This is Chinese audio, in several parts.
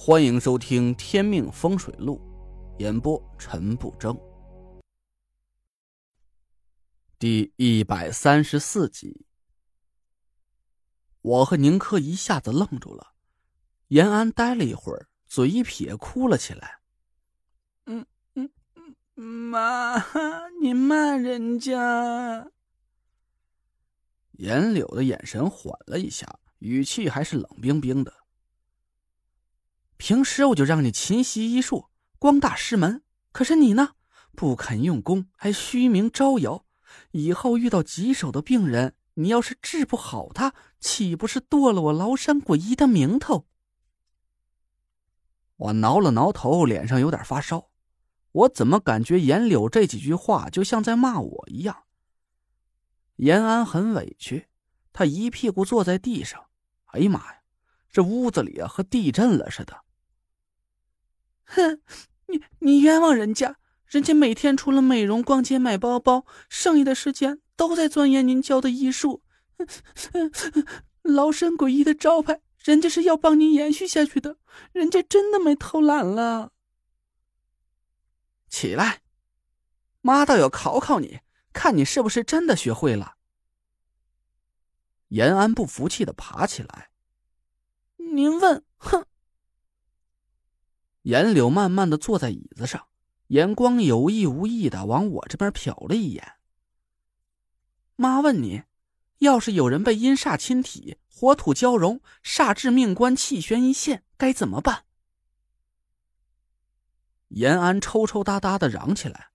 欢迎收听《天命风水录》，演播陈不争，第一百三十四集。我和宁珂一下子愣住了，延安呆了一会儿，嘴一撇，哭了起来：“嗯嗯嗯，妈，你骂人家。”严柳的眼神缓了一下，语气还是冷冰冰的。平时我就让你勤习医术，光大师门。可是你呢，不肯用功，还虚名招摇。以后遇到棘手的病人，你要是治不好他，岂不是剁了我崂山鬼医的名头？我挠了挠头，脸上有点发烧。我怎么感觉严柳这几句话就像在骂我一样？延安很委屈，他一屁股坐在地上。哎呀妈呀，这屋子里啊和地震了似的。哼，你你冤枉人家，人家每天除了美容、逛街、买包包，剩余的时间都在钻研您教的医术。劳神诡异的招牌，人家是要帮您延续下去的，人家真的没偷懒了。起来，妈倒要考考你，看你是不是真的学会了。延安不服气的爬起来，您问，哼。严柳慢慢的坐在椅子上，眼光有意无意的往我这边瞟了一眼。妈问你，要是有人被阴煞侵体，火土交融，煞至命官，气悬一线，该怎么办？延安抽抽搭搭的嚷起来：“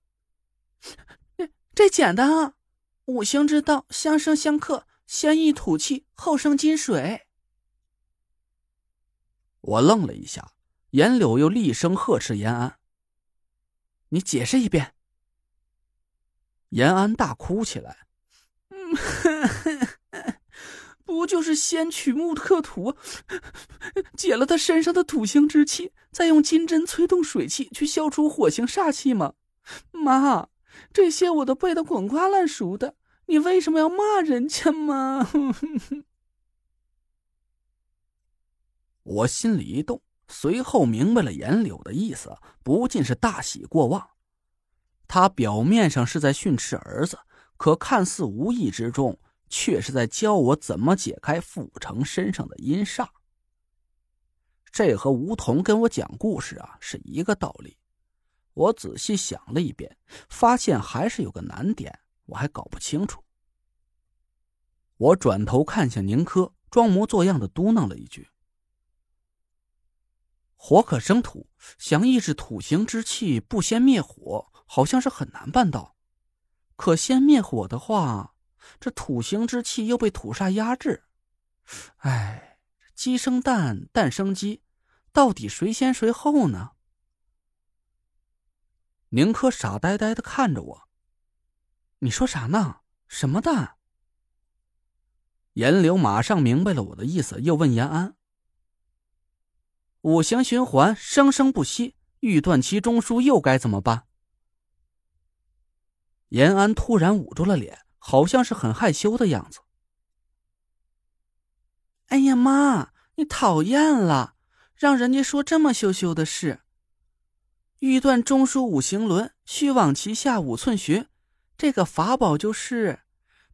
这 这简单啊，五行之道，相生相克，先易土气，后生金水。”我愣了一下。严柳又厉声呵斥延安：“你解释一遍。”延安大哭起来：“ 不就是先取木克土，解了他身上的土星之气，再用金针催动水气去消除火星煞气吗？妈，这些我都背得滚瓜烂熟的，你为什么要骂人家吗？” 我心里一动。随后明白了严柳的意思，不禁是大喜过望。他表面上是在训斥儿子，可看似无意之中，却是在教我怎么解开傅成身上的阴煞。这和梧桐跟我讲故事啊是一个道理。我仔细想了一遍，发现还是有个难点，我还搞不清楚。我转头看向宁珂，装模作样的嘟囔了一句。火可生土，想抑制土行之气，不先灭火，好像是很难办到。可先灭火的话，这土行之气又被土煞压制。哎，鸡生蛋，蛋生鸡，到底谁先谁后呢？宁珂傻呆呆的看着我。你说啥呢？什么蛋？严柳马上明白了我的意思，又问延安。五行循环，生生不息，欲断其中枢，又该怎么办？延安突然捂住了脸，好像是很害羞的样子。哎呀妈，你讨厌了，让人家说这么羞羞的事。欲断中枢五行轮，须往其下五寸寻，这个法宝就是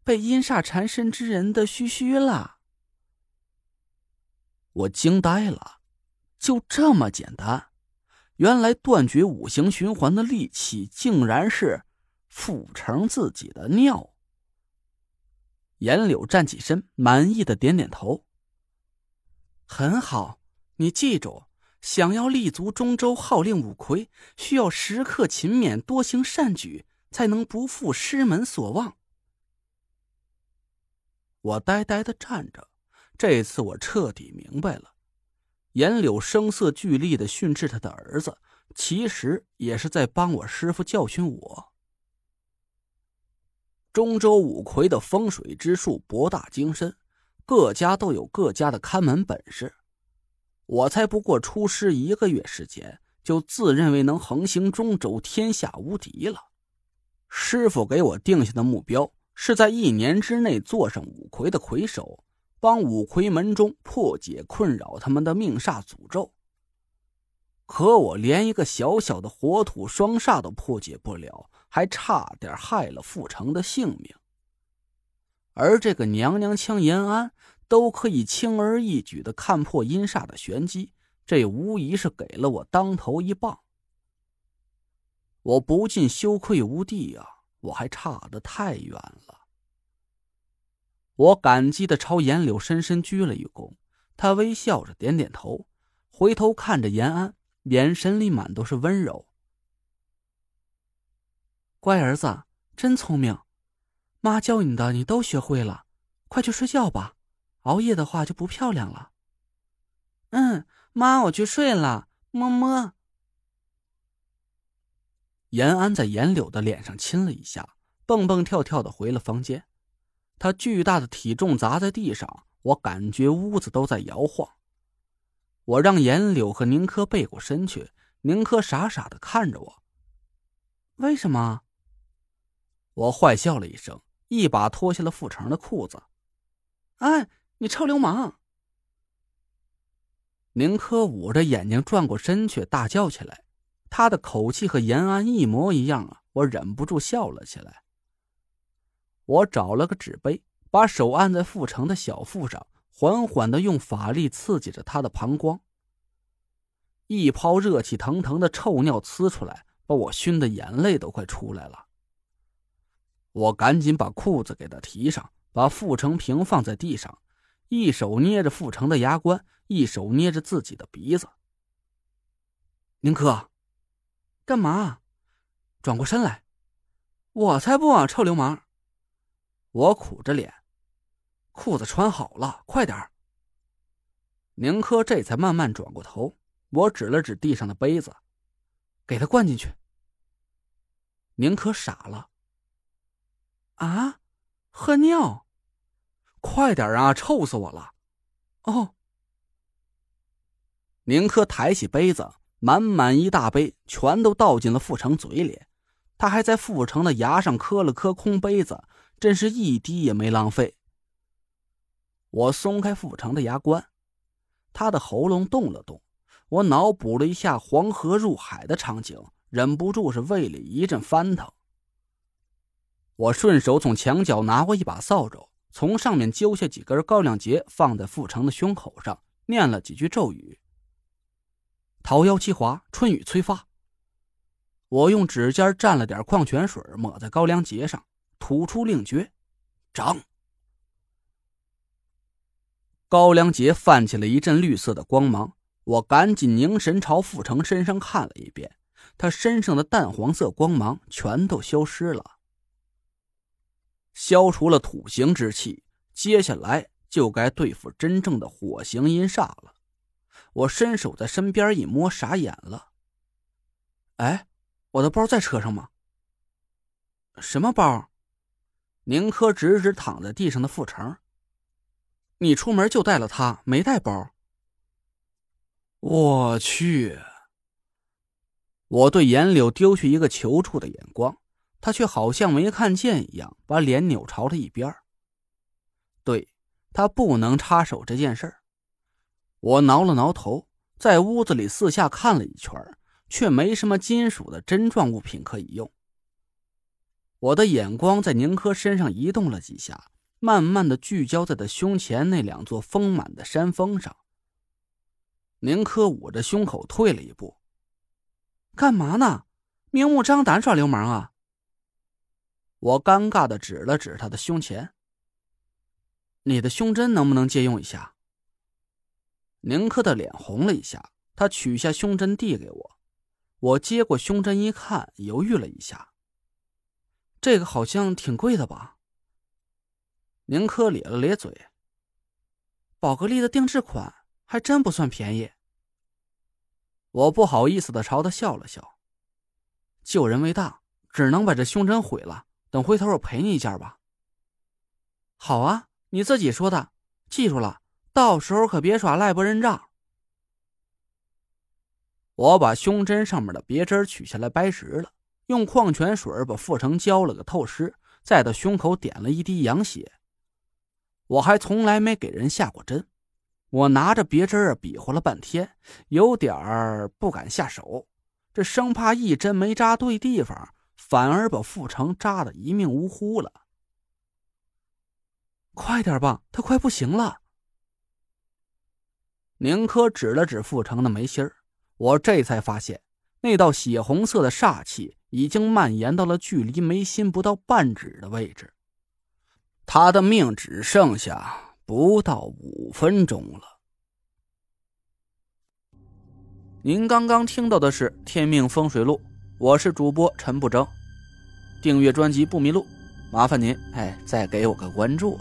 被阴煞缠身之人的须须了。我惊呆了。就这么简单，原来断绝五行循环的利器，竟然是傅成自己的尿。严柳站起身，满意的点点头。很好，你记住，想要立足中州，号令五魁，需要时刻勤勉，多行善举，才能不负师门所望。我呆呆的站着，这次我彻底明白了。严柳声色俱厉的训斥他的儿子，其实也是在帮我师傅教训我。中州五魁的风水之术博大精深，各家都有各家的看门本事。我才不过出师一个月时间，就自认为能横行中州，天下无敌了。师傅给我定下的目标，是在一年之内做上五魁的魁首。帮五魁门中破解困扰他们的命煞诅咒。可我连一个小小的火土双煞都破解不了，还差点害了傅成的性命。而这个娘娘腔延安都可以轻而易举的看破阴煞的玄机，这无疑是给了我当头一棒。我不禁羞愧无地啊！我还差得太远了。我感激的朝严柳深深鞠了一躬，他微笑着点点头，回头看着延安。眼神里满都是温柔。乖儿子，真聪明，妈教你的你都学会了，快去睡觉吧，熬夜的话就不漂亮了。嗯，妈，我去睡了，么么。延安在严柳的脸上亲了一下，蹦蹦跳跳的回了房间。他巨大的体重砸在地上，我感觉屋子都在摇晃。我让严柳和宁珂背过身去，宁珂傻傻的看着我。为什么？我坏笑了一声，一把脱下了傅成的裤子。哎，你臭流氓！宁珂捂着眼睛转过身去，大叫起来。他的口气和延安一模一样啊！我忍不住笑了起来。我找了个纸杯，把手按在傅成的小腹上。缓缓的用法力刺激着他的膀胱，一泡热气腾腾的臭尿呲出来，把我熏的眼泪都快出来了。我赶紧把裤子给他提上，把傅成平放在地上，一手捏着傅成的牙关，一手捏着自己的鼻子。宁珂，干嘛？转过身来！我才不啊，臭流氓！我苦着脸。裤子穿好了，快点儿。宁珂这才慢慢转过头，我指了指地上的杯子，给他灌进去。宁珂傻了，啊，喝尿？快点啊，臭死我了！哦。宁珂抬起杯子，满满一大杯，全都倒进了傅成嘴里，他还在傅成的牙上磕了磕空杯子，真是一滴也没浪费。我松开傅成的牙关，他的喉咙动了动。我脑补了一下黄河入海的场景，忍不住是胃里一阵翻腾。我顺手从墙角拿过一把扫帚，从上面揪下几根高粱秸，放在傅成的胸口上，念了几句咒语：“桃夭七华，春雨催发。”我用指尖蘸了点矿泉水，抹在高粱秸上，吐出令诀：“长。”高粱节泛起了一阵绿色的光芒，我赶紧凝神朝傅成身上看了一遍，他身上的淡黄色光芒全都消失了，消除了土行之气，接下来就该对付真正的火形阴煞了。我伸手在身边一摸，傻眼了。哎，我的包在车上吗？什么包？宁珂指指躺在地上的傅成。你出门就带了它，没带包。我去！我对严柳丢去一个求助的眼光，他却好像没看见一样，把脸扭朝了一边。对他不能插手这件事儿。我挠了挠头，在屋子里四下看了一圈，却没什么金属的针状物品可以用。我的眼光在宁珂身上移动了几下。慢慢的聚焦在他胸前那两座丰满的山峰上。宁珂捂着胸口退了一步，干嘛呢？明目张胆耍流氓啊！我尴尬的指了指他的胸前。你的胸针能不能借用一下？宁珂的脸红了一下，他取下胸针递给我，我接过胸针一看，犹豫了一下。这个好像挺贵的吧？宁珂咧了咧嘴，宝格丽的定制款还真不算便宜。我不好意思的朝他笑了笑，救人为大，只能把这胸针毁了。等回头我赔你一件吧。好啊，你自己说的，记住了，到时候可别耍赖不认账。我把胸针上面的别针取下来掰直了，用矿泉水把傅成浇了个透湿，在他胸口点了一滴羊血。我还从来没给人下过针，我拿着别针儿比划了半天，有点儿不敢下手，这生怕一针没扎对地方，反而把傅成扎的一命呜呼了。快点吧，他快不行了。宁珂指了指傅成的眉心儿，我这才发现，那道血红色的煞气已经蔓延到了距离眉心不到半指的位置，他的命只剩下。不到五分钟了。您刚刚听到的是《天命风水录》，我是主播陈不争。订阅专辑不迷路，麻烦您哎，再给我个关注。